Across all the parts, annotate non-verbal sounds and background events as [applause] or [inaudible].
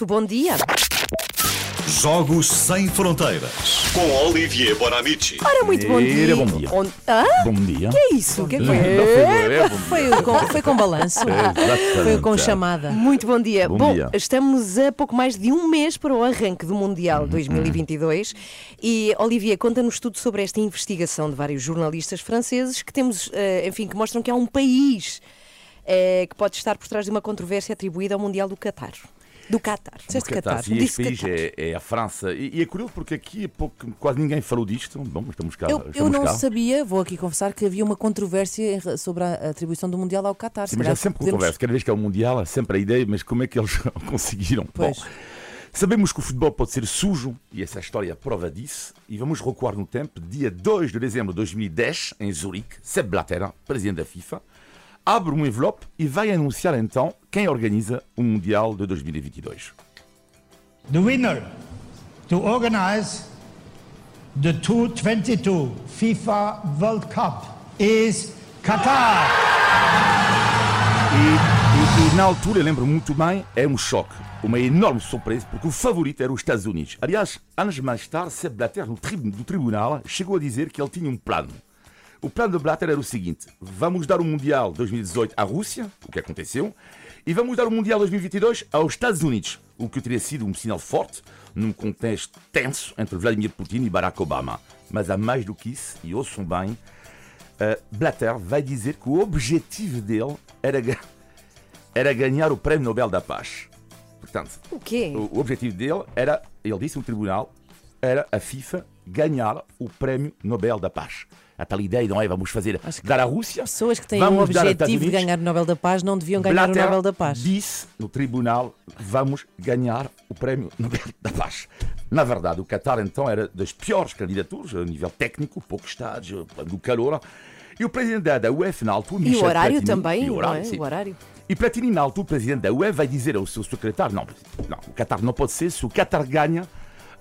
Muito bom dia. Jogos Sem Fronteiras com Olivier Bonamici. Ora, muito bom dia. Era bom dia. Hã? Bom dia. Que é isso? O que é que é? foi bom, é bom com, foi com balanço. Exatamente. Foi com chamada. Muito bom dia. Bom dia. estamos a pouco mais de um mês para o arranque do Mundial 2022 e Olivier conta-nos tudo sobre esta investigação de vários jornalistas franceses que temos, eh, enfim, que mostram que há um país eh, que pode estar por trás de uma controvérsia atribuída ao Mundial do Qatar. Do Qatar. Disseste Qatar. E este país é, é a França. E, e é curioso porque aqui há pouco, quase ninguém falou disto. Bom, estamos cá. Eu, estamos eu não cá. sabia, vou aqui confessar, que havia uma controvérsia sobre a atribuição do Mundial ao Qatar. Sim, mas há sempre podemos- controverso. Cada vez que é o Mundial, há sempre a ideia, mas como é que eles [laughs] conseguiram? Pois. Bom, sabemos que o futebol pode ser sujo, e essa história é prova disso, e vamos recuar no tempo, dia 2 de dezembro de 2010, em Zurique, Sepp Blatter, presidente da FIFA, abre um envelope e vai anunciar então quem organiza o Mundial de 2022. The winner to organize the 2022 FIFA World Cup is Qatar. E, e- e na altura, lembro muito bem, é um choque, uma enorme surpresa, porque o favorito era os Estados Unidos. Aliás, anos mais tarde, Sepp Blatter, no, tri do tribunal, chegou a dizer que ele tinha um plano. O plano de Blatter era o seguinte: vamos dar o Mundial 2018 à Rússia, o que aconteceu, e vamos dar o Mundial 2022 aos Estados Unidos, o que teria sido um sinal forte num contexto tenso entre Vladimir Putin e Barack Obama. Mas há mais do que isso, e ouçam bem, uh, Blatter vai dizer que o objetivo dele era, ga- era ganhar o Prémio Nobel da Paz. Portanto, O quê? o, o objetivo dele era, ele disse no tribunal, era a FIFA ganhar o Prémio Nobel da Paz. A tal ideia, não é? Vamos fazer dar à Rússia. Pessoas que têm um Estados objetivo de ganhar o Nobel da Paz não deviam ganhar Blatter o Nobel da Paz. disse no tribunal vamos ganhar o prémio Nobel da Paz. Na verdade, o Qatar então era das piores candidaturas a nível técnico, pouco estádio, do calor. E o presidente da- UEFA na altura, E o Michel horário Platini, também, e o horário, não é? O horário. E Platini, na altura, o presidente da UEFA vai dizer ao seu secretário: não, não o Qatar não pode ser, se o Qatar ganha,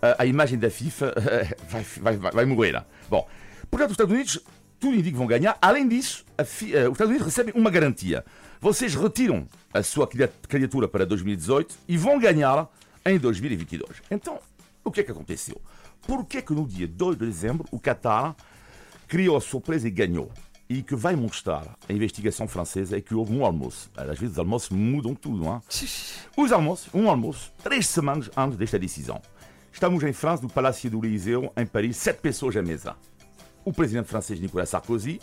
a, a imagem da FIFA [laughs] vai, vai, vai, vai morrer. Bom, portanto, os Estados Unidos, tudo indica que vão ganhar. Além disso, fi- eh, os Estados Unidos recebem uma garantia. Vocês retiram a sua candidat- candidatura para 2018 e vão ganhar em 2022. Então, o que é que aconteceu? Por que é que no dia 2 de dezembro o Qatar criou a surpresa e ganhou. E que vai mostrar a investigação francesa é que houve um almoço. Às vezes os almoços mudam tudo, não é? [laughs] Os almoços, um almoço, três semanas antes desta decisão. Estamos em França, no Palácio do Élysée, em Paris, sete pessoas à mesa. O presidente francês Nicolas Sarkozy,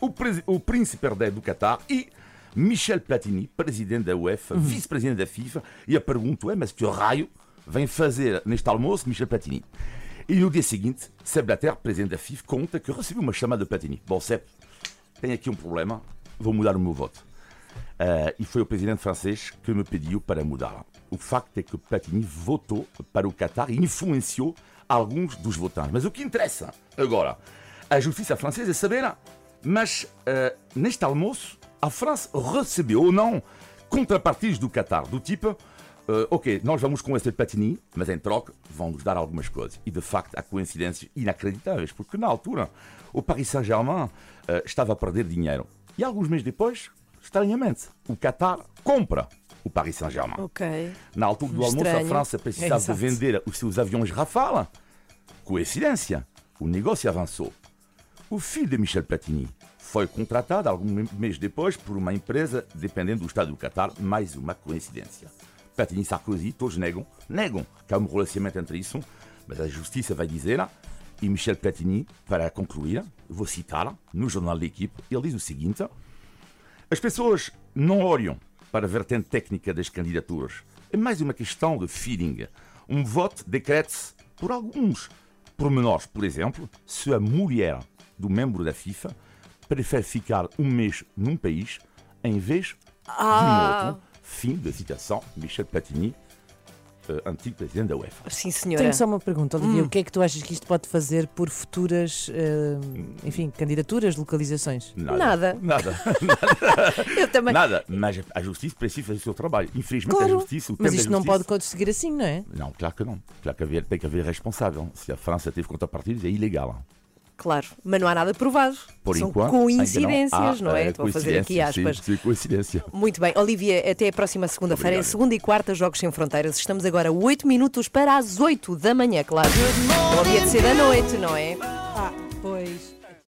o, o príncipe herdeiro do Qatar e Michel Platini, presidente da UEFA, vice-presidente da FIFA. E a pergunta é: mas que raio vem fazer neste almoço Michel Platini? E no dia seguinte, Sepp Blatter, presidente da FIFA, conta que recebeu uma chamada de Platini. Bom, Sepp, tenho aqui um problema, vou mudar o meu voto. Ah, e foi o presidente francês que me pediu para mudar. O facto é que Platini votou para o Qatar e influenciou alguns dos votantes. Mas o que interessa agora, a justiça francesa é saber, mas ah, neste almoço, a França recebeu ou não contrapartidas do Qatar, do tipo, ah, ok, nós vamos com esse Platini, mas em troca vão nos dar algumas coisas. E de facto há coincidências inacreditáveis, porque na altura o Paris Saint-Germain ah, estava a perder dinheiro. E alguns meses depois, estranhamente, o Qatar compra o Paris Saint-Germain. Ok. Na altura do almoço, a. França precisava Exato. vender os seus aviões Rafale. Coincidência, o negócio avançou. O filho de Michel Platini foi contratado alguns meses depois por uma empresa dependendo do Estado do Qatar. Mais uma coincidência. Platini e Sarkozy, todos negam, negam que há um relacionamento entre isso, mas a justiça vai dizer, e Michel Platini, para concluir, vou citar no jornal da equipe, ele diz o seguinte: as pessoas não olham para a vertente técnica das candidaturas. É mais uma questão de feeling. Um voto decrete-se por alguns pormenores. Por exemplo, se a mulher do membro da FIFA prefere ficar um mês num país em vez Ah. de um outro. Fim da citação, Michel Platini, eh, antigo presidente da UEFA. Sim, senhora. Tenho só uma pergunta, Olivia. Hum. O que é que tu achas que isto pode fazer por futuras, eh, enfim, candidaturas, localizações? Nada. Nada. [laughs] Eu também. Nada. Mas a justiça precisa fazer o seu trabalho. Infelizmente, a Claro, justiça. O mas isto não justiça- pode conseguir assim, não é? Não, claro que não. Claro que haver- tem que haver responsável. Se a França teve contrapartidas, é ilegal. Claro, mas não há nada provado. Por São enquanto, coincidências, não, há, é? eh, Estou a fazer aqui aspas. Sim, sim, coincidência. Muito bem, Olivia, até a próxima segunda-feira, Obrigado. segunda e quarta, Jogos Sem Fronteiras. Estamos agora 8 minutos para as 8 da manhã, claro. Não havia de ser da noite, não é? Ah.